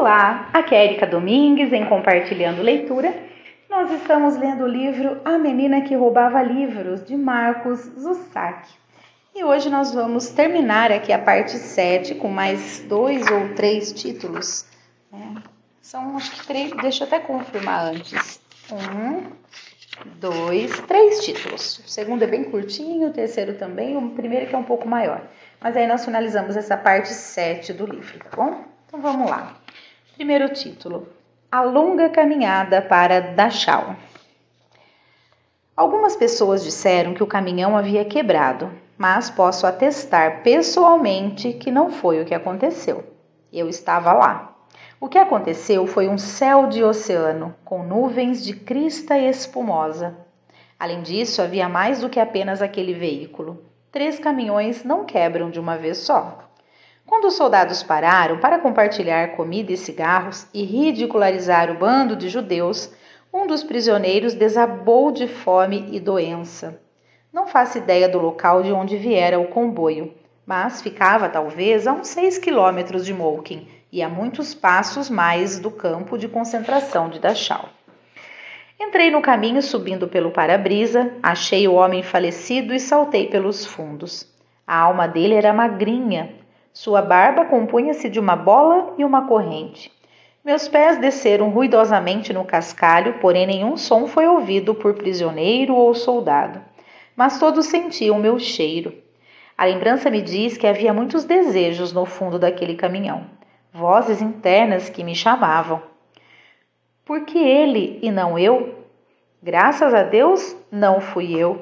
Olá, aqui é Erika Domingues em Compartilhando Leitura. Nós estamos lendo o livro A Menina que Roubava Livros, de Marcos Zussac. E hoje nós vamos terminar aqui a parte 7 com mais dois ou três títulos. Né? São, acho que três, deixa eu até confirmar antes. Um, dois, três títulos. O segundo é bem curtinho, o terceiro também, o primeiro que é um pouco maior. Mas aí nós finalizamos essa parte 7 do livro, tá bom? Então vamos lá. Primeiro título: A longa caminhada para Dachau. Algumas pessoas disseram que o caminhão havia quebrado, mas posso atestar pessoalmente que não foi o que aconteceu. Eu estava lá. O que aconteceu foi um céu de oceano, com nuvens de crista espumosa. Além disso, havia mais do que apenas aquele veículo. Três caminhões não quebram de uma vez só. Quando os soldados pararam para compartilhar comida e cigarros e ridicularizar o bando de judeus, um dos prisioneiros desabou de fome e doença. Não faço ideia do local de onde viera o comboio, mas ficava talvez a uns seis quilômetros de Moulkin e a muitos passos mais do campo de concentração de Dachau. Entrei no caminho subindo pelo para-brisa, achei o homem falecido e saltei pelos fundos. A alma dele era magrinha, sua barba compunha-se de uma bola e uma corrente. Meus pés desceram ruidosamente no cascalho, porém nenhum som foi ouvido por prisioneiro ou soldado. Mas todos sentiam meu cheiro. A lembrança me diz que havia muitos desejos no fundo daquele caminhão vozes internas que me chamavam. Por que ele e não eu? Graças a Deus, não fui eu.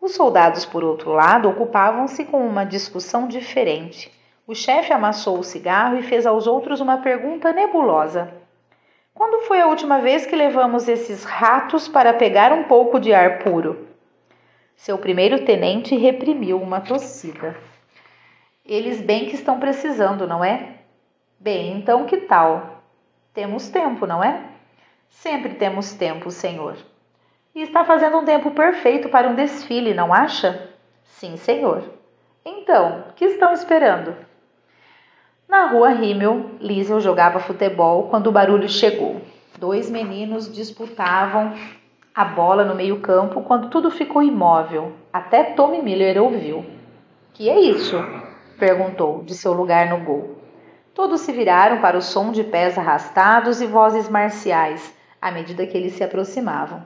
Os soldados, por outro lado, ocupavam-se com uma discussão diferente. O chefe amassou o cigarro e fez aos outros uma pergunta nebulosa. Quando foi a última vez que levamos esses ratos para pegar um pouco de ar puro? Seu primeiro tenente reprimiu uma tossida. Eles bem que estão precisando, não é? Bem, então que tal? Temos tempo, não é? Sempre temos tempo, Senhor. E está fazendo um tempo perfeito para um desfile, não acha? Sim, Senhor. Então, que estão esperando? Na rua Rimmel, Liesel jogava futebol quando o barulho chegou. Dois meninos disputavam a bola no meio-campo quando tudo ficou imóvel. Até Tommy Miller ouviu. Que é isso? perguntou de seu lugar no gol. Todos se viraram para o som de pés arrastados e vozes marciais, à medida que eles se aproximavam.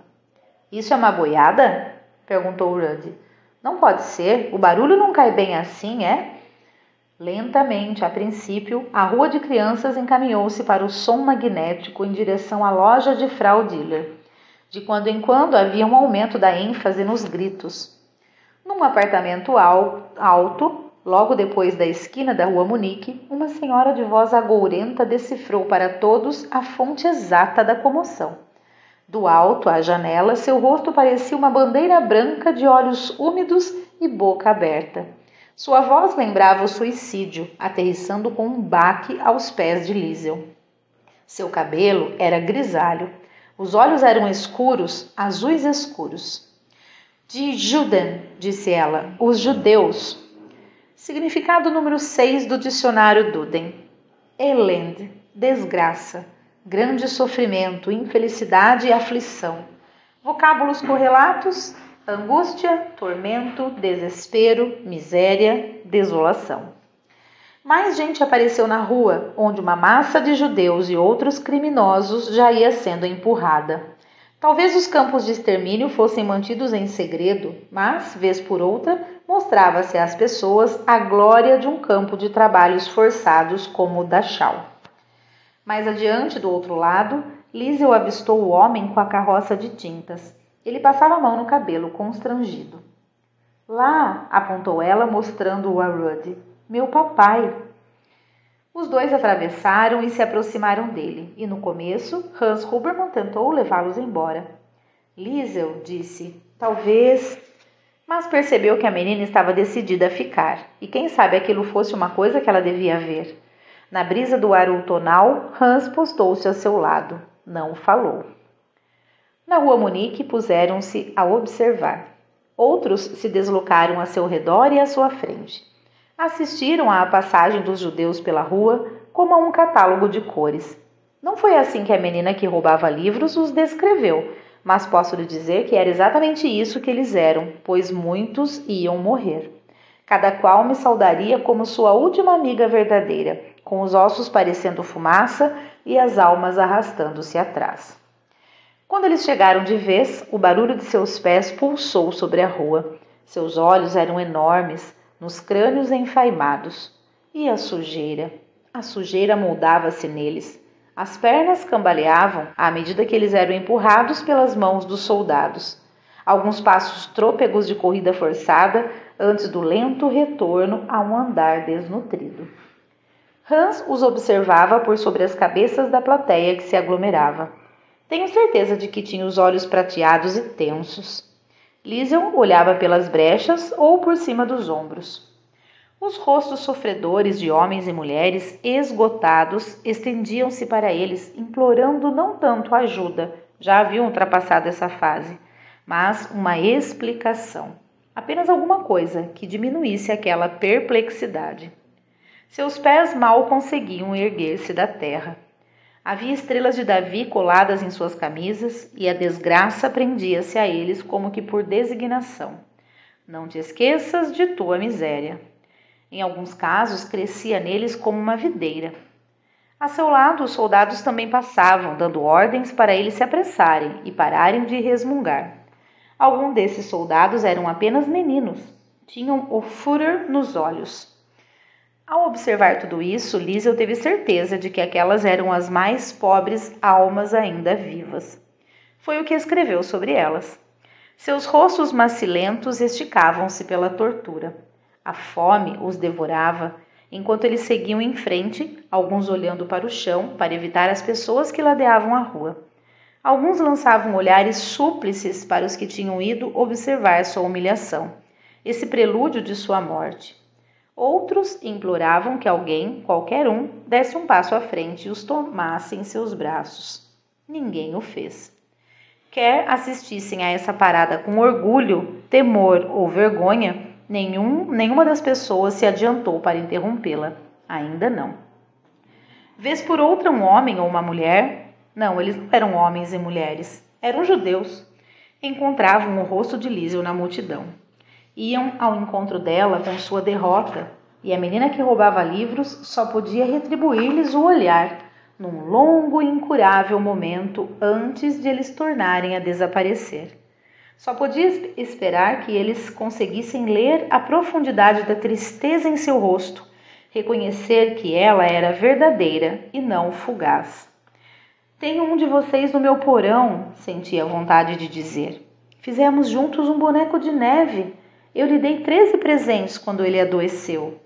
Isso é uma boiada? perguntou Rudd. Não pode ser, o barulho não cai bem assim, é? Lentamente, a princípio, a rua de crianças encaminhou-se para o som magnético em direção à loja de Frau Diller. De quando em quando havia um aumento da ênfase nos gritos. Num apartamento alto, Logo depois da esquina da rua Munique, uma senhora de voz agourenta decifrou para todos a fonte exata da comoção. Do alto à janela, seu rosto parecia uma bandeira branca de olhos úmidos e boca aberta. Sua voz lembrava o suicídio, aterrissando com um baque aos pés de Liesel. Seu cabelo era grisalho. Os olhos eram escuros, azuis escuros. De Juden, disse ela, os judeus, Significado número 6 do dicionário Duden: Elend, desgraça, grande sofrimento, infelicidade e aflição. Vocábulos correlatos: angústia, tormento, desespero, miséria, desolação. Mais gente apareceu na rua, onde uma massa de judeus e outros criminosos já ia sendo empurrada. Talvez os campos de extermínio fossem mantidos em segredo, mas, vez por outra, mostrava-se às pessoas a glória de um campo de trabalhos forçados como o Dachau. Mais adiante, do outro lado, Liesel avistou o homem com a carroça de tintas. Ele passava a mão no cabelo, constrangido. Lá, apontou ela, mostrando-o a Rudd. Meu papai. Os dois atravessaram e se aproximaram dele, e no começo, Hans Huberman tentou levá-los embora. Liesel disse: Talvez mas percebeu que a menina estava decidida a ficar, e quem sabe aquilo fosse uma coisa que ela devia ver. Na brisa do ar outonal, Hans postou-se ao seu lado. Não falou. Na rua Munique puseram-se a observar. Outros se deslocaram a seu redor e à sua frente. Assistiram à passagem dos judeus pela rua, como a um catálogo de cores. Não foi assim que a menina que roubava livros os descreveu, mas posso lhe dizer que era exatamente isso que eles eram, pois muitos iam morrer. Cada qual me saudaria como sua última amiga verdadeira, com os ossos parecendo fumaça e as almas arrastando-se atrás. Quando eles chegaram de vez, o barulho de seus pés pulsou sobre a rua. Seus olhos eram enormes, nos crânios enfaimados. E a sujeira? A sujeira moldava-se neles. As pernas cambaleavam à medida que eles eram empurrados pelas mãos dos soldados. Alguns passos trôpegos de corrida forçada antes do lento retorno a um andar desnutrido. Hans os observava por sobre as cabeças da plateia que se aglomerava. Tenho certeza de que tinha os olhos prateados e tensos. Liesel olhava pelas brechas ou por cima dos ombros. Os rostos sofredores de homens e mulheres, esgotados, estendiam-se para eles, implorando não tanto ajuda, já haviam ultrapassado essa fase, mas uma explicação, apenas alguma coisa que diminuísse aquela perplexidade. Seus pés mal conseguiam erguer-se da terra. Havia estrelas de Davi coladas em suas camisas e a desgraça prendia-se a eles como que por designação. Não te esqueças de tua miséria. Em alguns casos, crescia neles como uma videira. A seu lado, os soldados também passavam, dando ordens para eles se apressarem e pararem de resmungar. Alguns desses soldados eram apenas meninos, tinham o furor nos olhos. Ao observar tudo isso, Liesel teve certeza de que aquelas eram as mais pobres almas ainda vivas. Foi o que escreveu sobre elas. Seus rostos macilentos esticavam-se pela tortura. A fome os devorava, enquanto eles seguiam em frente, alguns olhando para o chão para evitar as pessoas que ladeavam a rua. Alguns lançavam olhares súplices para os que tinham ido observar sua humilhação, esse prelúdio de sua morte. Outros imploravam que alguém, qualquer um, desse um passo à frente e os tomasse em seus braços. Ninguém o fez. Quer assistissem a essa parada com orgulho, temor ou vergonha, nenhum, nenhuma das pessoas se adiantou para interrompê-la. Ainda não. Vês por outra um homem ou uma mulher? Não, eles não eram homens e mulheres, eram judeus. Encontravam o rosto de Lísio na multidão iam ao encontro dela com sua derrota, e a menina que roubava livros só podia retribuir-lhes o olhar num longo e incurável momento antes de eles tornarem a desaparecer. Só podia esperar que eles conseguissem ler a profundidade da tristeza em seu rosto, reconhecer que ela era verdadeira e não fugaz. Tenho um de vocês no meu porão, sentia vontade de dizer. Fizemos juntos um boneco de neve eu lhe dei treze presentes quando ele adoeceu.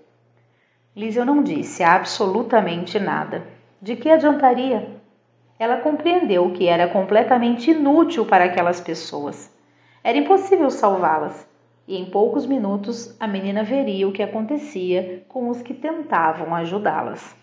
Lísio não disse absolutamente nada. De que adiantaria? Ela compreendeu que era completamente inútil para aquelas pessoas. Era impossível salvá-las, e em poucos minutos a menina veria o que acontecia com os que tentavam ajudá-las.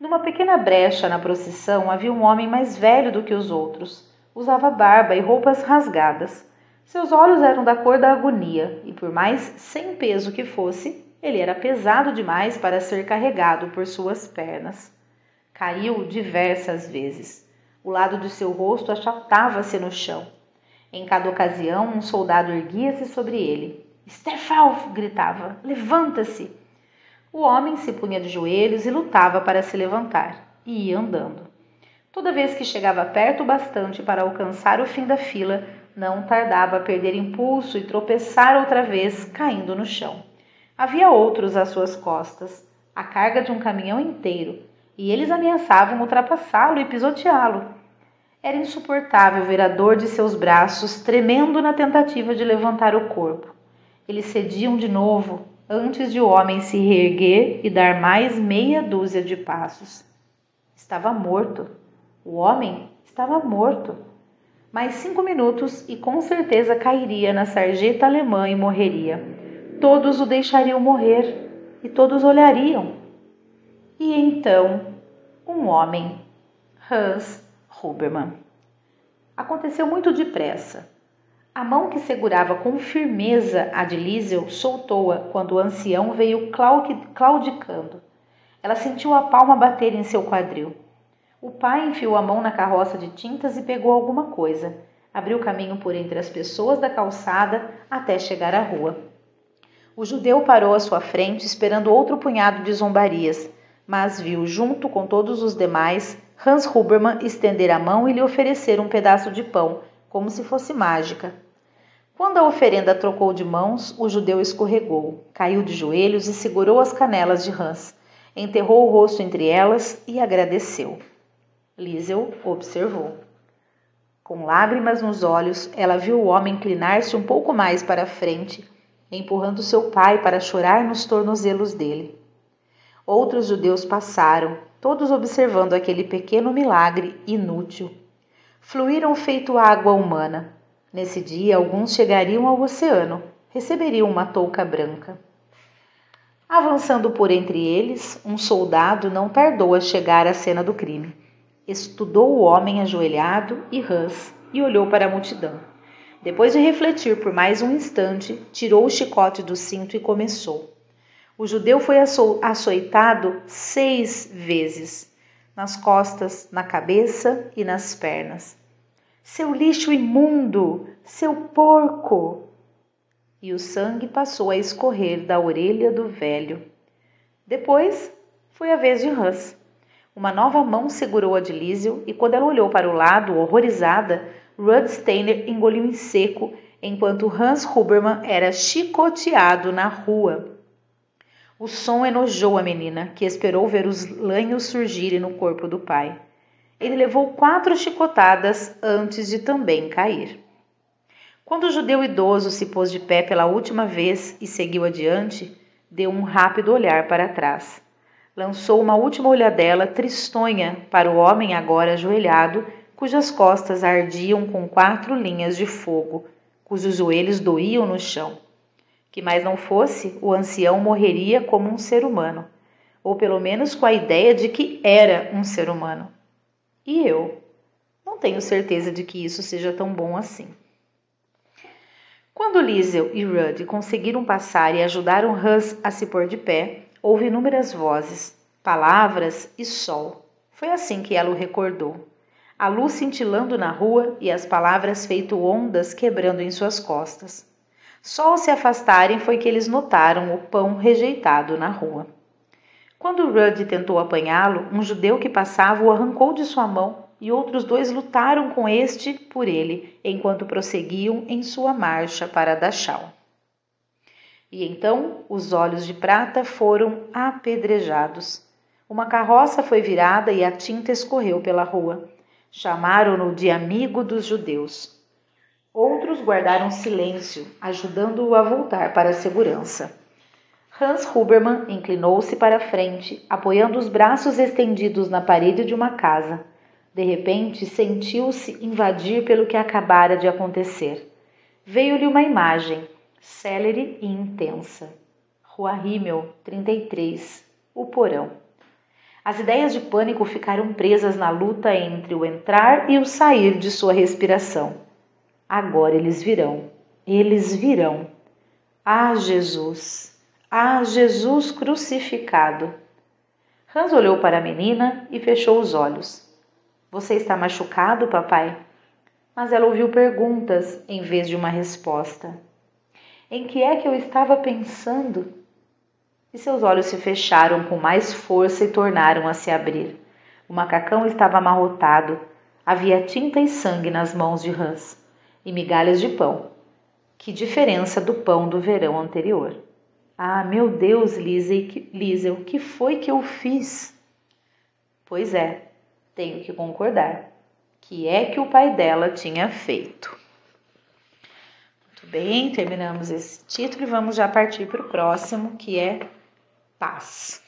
Numa pequena brecha na procissão havia um homem mais velho do que os outros. Usava barba e roupas rasgadas. Seus olhos eram da cor da agonia, e por mais sem peso que fosse, ele era pesado demais para ser carregado por suas pernas. Caiu diversas vezes. O lado de seu rosto achatava-se no chão. Em cada ocasião, um soldado erguia-se sobre ele. Stefalf! gritava. Levanta-se! O homem se punha de joelhos e lutava para se levantar, e ia andando. Toda vez que chegava perto o bastante para alcançar o fim da fila, não tardava a perder impulso e tropeçar outra vez, caindo no chão. Havia outros às suas costas, a carga de um caminhão inteiro, e eles ameaçavam ultrapassá-lo e pisoteá-lo. Era insuportável ver a dor de seus braços tremendo na tentativa de levantar o corpo. Eles cediam de novo antes de o homem se reerguer e dar mais meia dúzia de passos. Estava morto. O homem estava morto. Mais cinco minutos e com certeza cairia na sarjeta alemã e morreria. Todos o deixariam morrer e todos olhariam. E então, um homem, Hans Hubermann. Aconteceu muito depressa. A mão que segurava com firmeza a de Liesel soltou-a quando o ancião veio claudicando. Ela sentiu a palma bater em seu quadril. O pai enfiou a mão na carroça de tintas e pegou alguma coisa. Abriu caminho por entre as pessoas da calçada até chegar à rua. O judeu parou à sua frente, esperando outro punhado de zombarias, mas viu, junto com todos os demais, Hans Hubermann estender a mão e lhe oferecer um pedaço de pão, como se fosse mágica. Quando a oferenda trocou de mãos, o judeu escorregou, caiu de joelhos e segurou as canelas de Hans, enterrou o rosto entre elas e agradeceu. Liesel observou. Com lágrimas nos olhos, ela viu o homem inclinar-se um pouco mais para a frente empurrando seu pai para chorar nos tornozelos dele. Outros judeus passaram, todos observando aquele pequeno milagre inútil. Fluíram feito água humana. Nesse dia, alguns chegariam ao oceano, receberiam uma touca branca. Avançando por entre eles, um soldado não tardou a chegar à cena do crime. Estudou o homem ajoelhado e Hans e olhou para a multidão. Depois de refletir por mais um instante, tirou o chicote do cinto e começou. O judeu foi açoitado seis vezes, nas costas, na cabeça e nas pernas. Seu lixo imundo! Seu porco! E o sangue passou a escorrer da orelha do velho. Depois foi a vez de Hans. Uma nova mão segurou a de Lísio e quando ela olhou para o lado, horrorizada, Rudd Steiner engoliu em seco enquanto Hans Huberman era chicoteado na rua. O som enojou a menina, que esperou ver os lanhos surgirem no corpo do pai. Ele levou quatro chicotadas antes de também cair. Quando o judeu idoso se pôs de pé pela última vez e seguiu adiante, deu um rápido olhar para trás. Lançou uma última olhadela tristonha para o homem agora ajoelhado cujas costas ardiam com quatro linhas de fogo, cujos joelhos doíam no chão. Que mais não fosse, o ancião morreria como um ser humano, ou pelo menos com a ideia de que era um ser humano. E eu? Não tenho certeza de que isso seja tão bom assim. Quando Liesel e Rudd conseguiram passar e ajudaram Hus a se pôr de pé, houve inúmeras vozes, palavras e sol. Foi assim que ela o recordou a luz cintilando na rua e as palavras feito ondas quebrando em suas costas. Só ao se afastarem foi que eles notaram o pão rejeitado na rua. Quando Rudd tentou apanhá-lo, um judeu que passava o arrancou de sua mão e outros dois lutaram com este por ele, enquanto prosseguiam em sua marcha para Dachau. E então os olhos de prata foram apedrejados. Uma carroça foi virada e a tinta escorreu pela rua. Chamaram-no de amigo dos judeus. Outros guardaram silêncio, ajudando-o a voltar para a segurança. Hans Hubermann inclinou-se para a frente, apoiando os braços estendidos na parede de uma casa. De repente, sentiu-se invadir pelo que acabara de acontecer. Veio-lhe uma imagem, célere e intensa. Rua Rimmel, 33, o porão. As ideias de pânico ficaram presas na luta entre o entrar e o sair de sua respiração. Agora eles virão, eles virão. Ah, Jesus! Ah, Jesus crucificado! Hans olhou para a menina e fechou os olhos. Você está machucado, papai? Mas ela ouviu perguntas em vez de uma resposta. Em que é que eu estava pensando? e seus olhos se fecharam com mais força e tornaram a se abrir. O macacão estava amarrotado, havia tinta e sangue nas mãos de Hans e migalhas de pão. Que diferença do pão do verão anterior! Ah, meu Deus, Liesel, o que foi que eu fiz? Pois é, tenho que concordar. Que é que o pai dela tinha feito? Muito bem, terminamos esse título e vamos já partir para o próximo, que é paz.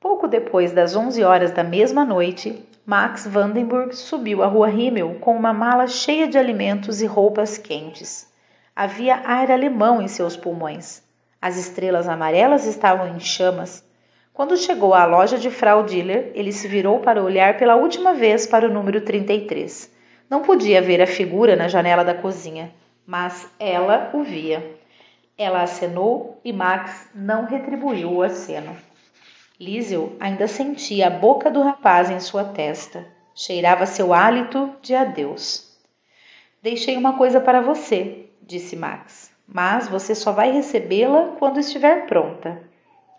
Pouco depois das 11 horas da mesma noite, Max Vandenburg subiu a rua Himmel com uma mala cheia de alimentos e roupas quentes. Havia ar alemão em seus pulmões. As estrelas amarelas estavam em chamas. Quando chegou à loja de Frau Diller, ele se virou para olhar pela última vez para o número 33. Não podia ver a figura na janela da cozinha, mas ela o via. Ela acenou e Max não retribuiu o aceno. Liesel ainda sentia a boca do rapaz em sua testa. Cheirava seu hálito de adeus. Deixei uma coisa para você, disse Max, mas você só vai recebê-la quando estiver pronta.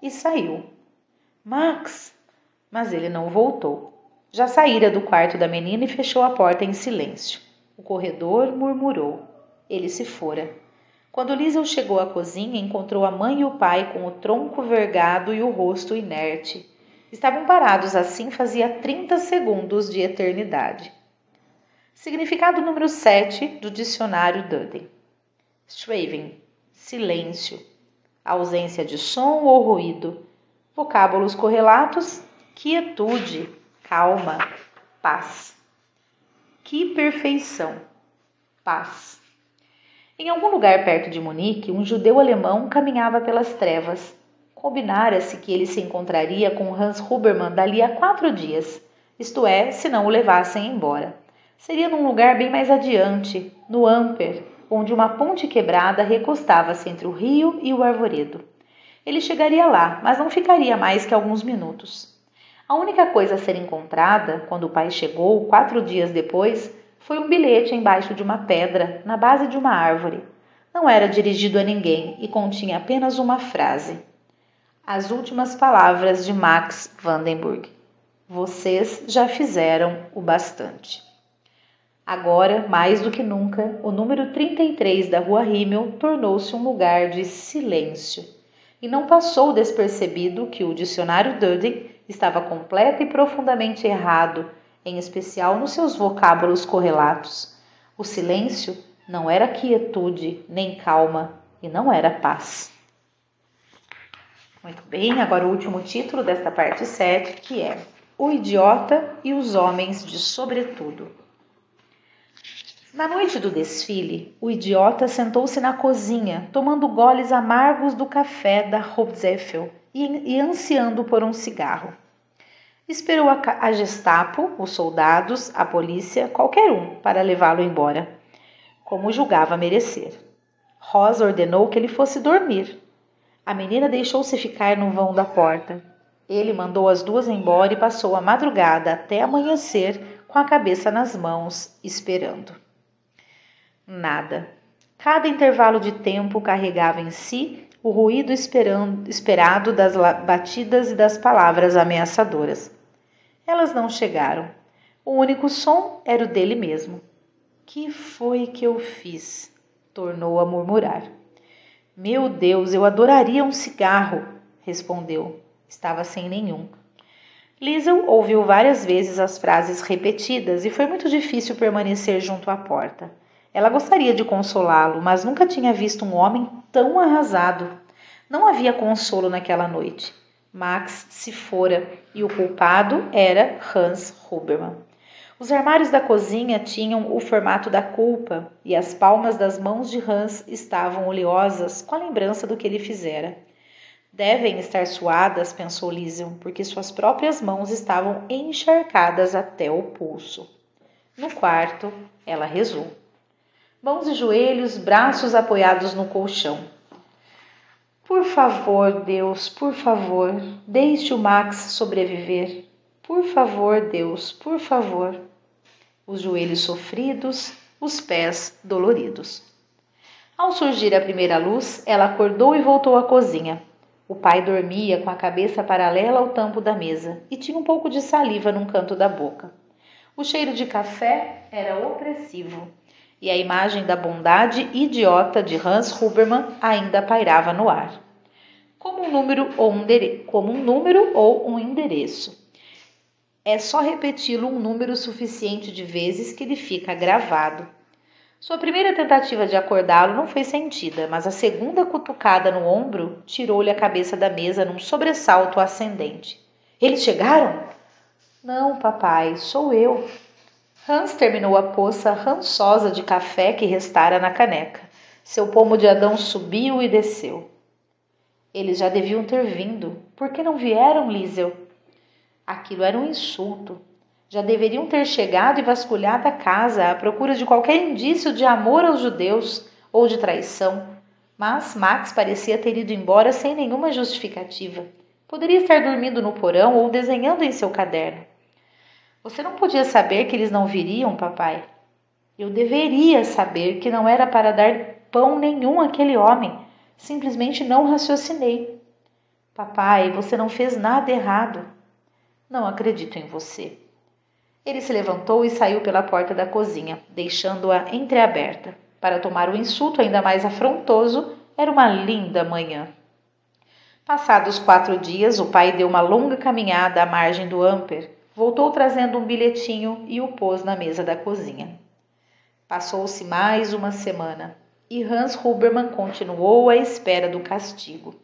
E saiu. Max! Mas ele não voltou. Já saíra do quarto da menina e fechou a porta em silêncio. O corredor murmurou. Ele se fora. Quando Liesel chegou à cozinha, encontrou a mãe e o pai com o tronco vergado e o rosto inerte. Estavam parados assim fazia 30 segundos de eternidade. Significado número 7 do dicionário Duden. Straven, silêncio, ausência de som ou ruído. Vocábulos correlatos: quietude, calma, paz. Que perfeição! Paz. Em algum lugar perto de Munique, um judeu alemão caminhava pelas trevas. Combinara-se que ele se encontraria com Hans Hubermann dali a quatro dias, isto é, se não o levassem embora. Seria num lugar bem mais adiante, no Amper, onde uma ponte quebrada recostava-se entre o rio e o arvoredo. Ele chegaria lá, mas não ficaria mais que alguns minutos. A única coisa a ser encontrada, quando o pai chegou, quatro dias depois, foi um bilhete embaixo de uma pedra, na base de uma árvore. Não era dirigido a ninguém e continha apenas uma frase. As últimas palavras de Max Vandenberg. Vocês já fizeram o bastante. Agora, mais do que nunca, o número 33 da Rua Rimmel tornou-se um lugar de silêncio. E não passou despercebido que o dicionário Dudley estava completo e profundamente errado em especial nos seus vocábulos correlatos. O silêncio não era quietude nem calma e não era paz. Muito bem, agora o último título desta parte 7, que é O Idiota e os Homens de Sobretudo. Na noite do desfile, o idiota sentou-se na cozinha, tomando goles amargos do café da Hobzeffel e, e ansiando por um cigarro. Esperou a, a Gestapo, os soldados, a polícia, qualquer um, para levá-lo embora, como julgava merecer. Rosa ordenou que ele fosse dormir. A menina deixou-se ficar no vão da porta. Ele mandou as duas embora e passou a madrugada até amanhecer com a cabeça nas mãos, esperando. Nada. Cada intervalo de tempo carregava em si o ruído esperado das batidas e das palavras ameaçadoras. Elas não chegaram. O único som era o dele mesmo. Que foi que eu fiz? tornou a murmurar. Meu Deus, eu adoraria um cigarro, respondeu. Estava sem nenhum. Liesel ouviu várias vezes as frases repetidas e foi muito difícil permanecer junto à porta. Ela gostaria de consolá-lo, mas nunca tinha visto um homem tão arrasado. Não havia consolo naquela noite. Max se fora e o culpado era Hans Hubermann. Os armários da cozinha tinham o formato da culpa e as palmas das mãos de Hans estavam oleosas com a lembrança do que ele fizera. Devem estar suadas, pensou Liesel, porque suas próprias mãos estavam encharcadas até o pulso. No quarto, ela rezou mãos e joelhos, braços apoiados no colchão. Por favor, Deus, por favor, deixe o Max sobreviver. Por favor, Deus, por favor. Os joelhos sofridos, os pés doloridos. Ao surgir a primeira luz, ela acordou e voltou à cozinha. O pai dormia com a cabeça paralela ao tampo da mesa e tinha um pouco de saliva num canto da boca. O cheiro de café era opressivo e a imagem da bondade idiota de Hans Hubermann ainda pairava no ar. Como um número ou um, como um, número ou um endereço. É só repeti-lo um número suficiente de vezes que ele fica gravado. Sua primeira tentativa de acordá-lo não foi sentida, mas a segunda cutucada no ombro tirou-lhe a cabeça da mesa num sobressalto ascendente. Eles chegaram? Não, papai, sou eu. Hans terminou a poça rançosa de café que restara na caneca. Seu pomo de Adão subiu e desceu. Eles já deviam ter vindo. Por que não vieram, Liesel? Aquilo era um insulto. Já deveriam ter chegado e vasculhado a casa à procura de qualquer indício de amor aos judeus ou de traição. Mas Max parecia ter ido embora sem nenhuma justificativa. Poderia estar dormindo no porão ou desenhando em seu caderno. Você não podia saber que eles não viriam, papai? Eu deveria saber que não era para dar pão nenhum àquele homem. Simplesmente não raciocinei. Papai, você não fez nada errado. Não acredito em você. Ele se levantou e saiu pela porta da cozinha, deixando-a entreaberta. Para tomar o insulto ainda mais afrontoso, era uma linda manhã. Passados quatro dias, o pai deu uma longa caminhada à margem do Amper, voltou trazendo um bilhetinho e o pôs na mesa da cozinha. Passou-se mais uma semana e Hans Hubermann continuou à espera do castigo.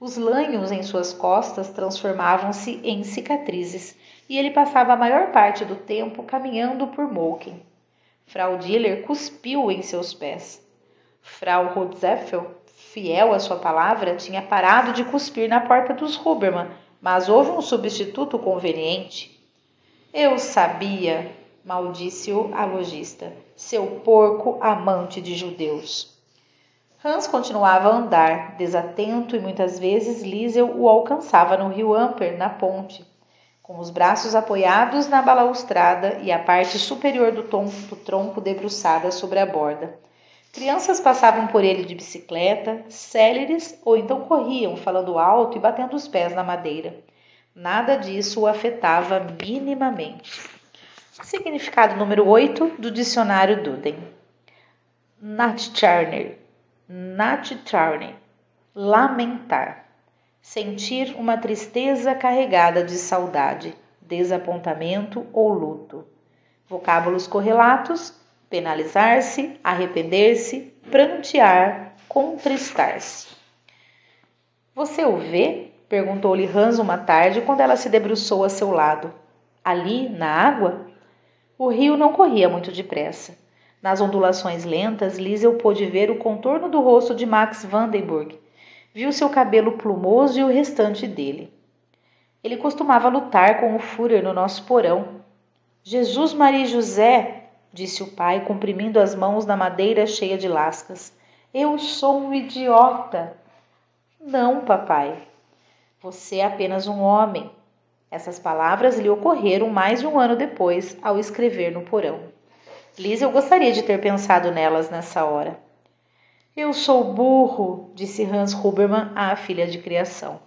Os lanhos em suas costas transformavam-se em cicatrizes e ele passava a maior parte do tempo caminhando por Moken. Frau Diller cuspiu em seus pés. Frau Rotzeffel, fiel à sua palavra, tinha parado de cuspir na porta dos Hubermann, mas houve um substituto conveniente. Eu sabia, maldisse-o a lojista, seu porco amante de judeus. Hans continuava a andar, desatento, e muitas vezes Liesel o alcançava no rio Amper, na ponte, com os braços apoiados na balaustrada e a parte superior do, tom, do tronco debruçada sobre a borda. Crianças passavam por ele de bicicleta, céleres ou então corriam, falando alto e batendo os pés na madeira. Nada disso o afetava minimamente. Significado número 8 do dicionário Duden. Natcharner Natitarne, lamentar, sentir uma tristeza carregada de saudade, desapontamento ou luto. Vocábulos correlatos: penalizar-se, arrepender-se, prantear, contristar-se. Você o vê? Perguntou-lhe Hans uma tarde quando ela se debruçou a seu lado. Ali, na água? O rio não corria muito depressa. Nas ondulações lentas, Liesel pôde ver o contorno do rosto de Max Vandenburg. Viu seu cabelo plumoso e o restante dele. Ele costumava lutar com o Führer no nosso porão. Jesus Maria José, disse o pai, comprimindo as mãos na madeira cheia de lascas. Eu sou um idiota. Não, papai. Você é apenas um homem. Essas palavras lhe ocorreram mais de um ano depois, ao escrever no porão. Liz, eu gostaria de ter pensado nelas nessa hora. Eu sou burro, disse Hans Hubermann à filha de criação.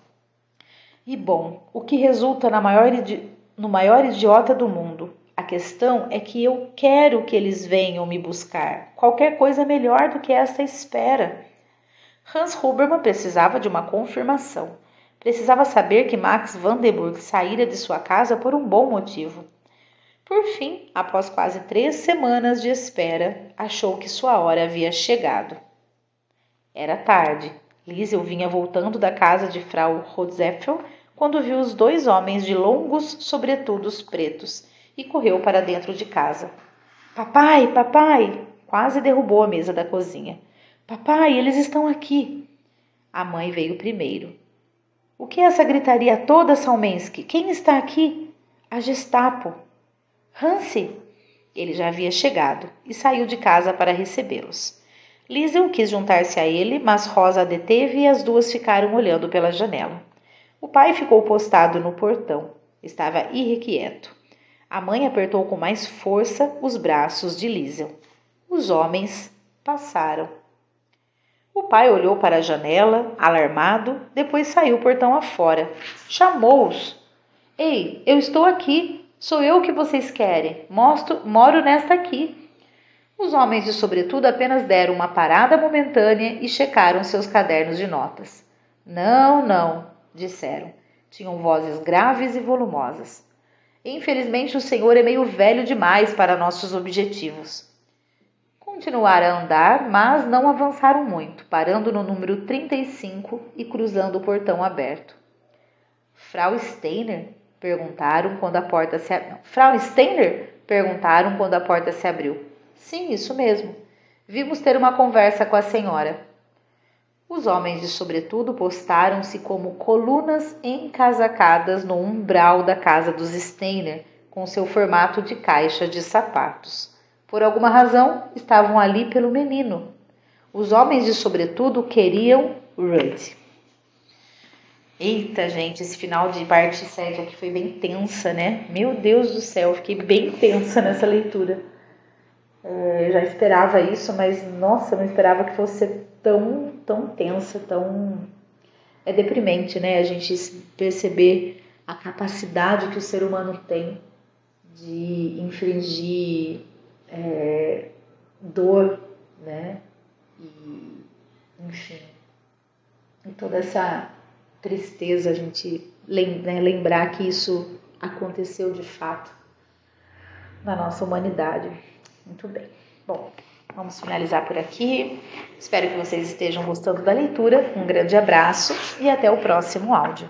E bom, o que resulta maior no maior idiota do mundo? A questão é que eu quero que eles venham me buscar. Qualquer coisa melhor do que esta espera. Hans Hubermann precisava de uma confirmação. Precisava saber que Max Vandenburg saíra de sua casa por um bom motivo. Por fim, após quase três semanas de espera, achou que sua hora havia chegado. Era tarde. Liesel vinha voltando da casa de Frau Rotzeffel quando viu os dois homens de longos sobretudos pretos e correu para dentro de casa. Papai, papai! Quase derrubou a mesa da cozinha. Papai, eles estão aqui. A mãe veio primeiro. O que é essa gritaria toda, Salmensky? Quem está aqui? A Gestapo. Hansi! Ele já havia chegado e saiu de casa para recebê-los. Liesel quis juntar-se a ele, mas Rosa a deteve e as duas ficaram olhando pela janela. O pai ficou postado no portão. Estava irrequieto. A mãe apertou com mais força os braços de Liesel. Os homens passaram. O pai olhou para a janela, alarmado, depois saiu portão afora. Chamou-os. Ei, eu estou aqui, Sou eu que vocês querem. Mostro, moro nesta aqui. Os homens de sobretudo apenas deram uma parada momentânea e checaram seus cadernos de notas. Não, não, disseram. Tinham vozes graves e volumosas. Infelizmente, o senhor é meio velho demais para nossos objetivos. Continuaram a andar, mas não avançaram muito, parando no número 35 e cruzando o portão aberto. Frau Steiner Perguntaram quando a porta se abriu. Frau Steiner? Perguntaram quando a porta se abriu. Sim, isso mesmo. Vimos ter uma conversa com a senhora. Os homens de sobretudo postaram-se como colunas encasacadas no umbral da casa dos Steiner, com seu formato de caixa de sapatos. Por alguma razão, estavam ali pelo menino. Os homens de sobretudo queriam Rudd. Eita, gente, esse final de parte 7 aqui foi bem tensa, né? Meu Deus do céu, fiquei bem tensa nessa leitura. É, eu já esperava isso, mas nossa, não esperava que fosse tão, tão tensa, tão. É deprimente, né? A gente perceber a capacidade que o ser humano tem de infringir é, dor, né? E, enfim, e toda essa tristeza a gente né, lembrar que isso aconteceu de fato na nossa humanidade. Muito bem. Bom, vamos finalizar por aqui. Espero que vocês estejam gostando da leitura. Um grande abraço e até o próximo áudio.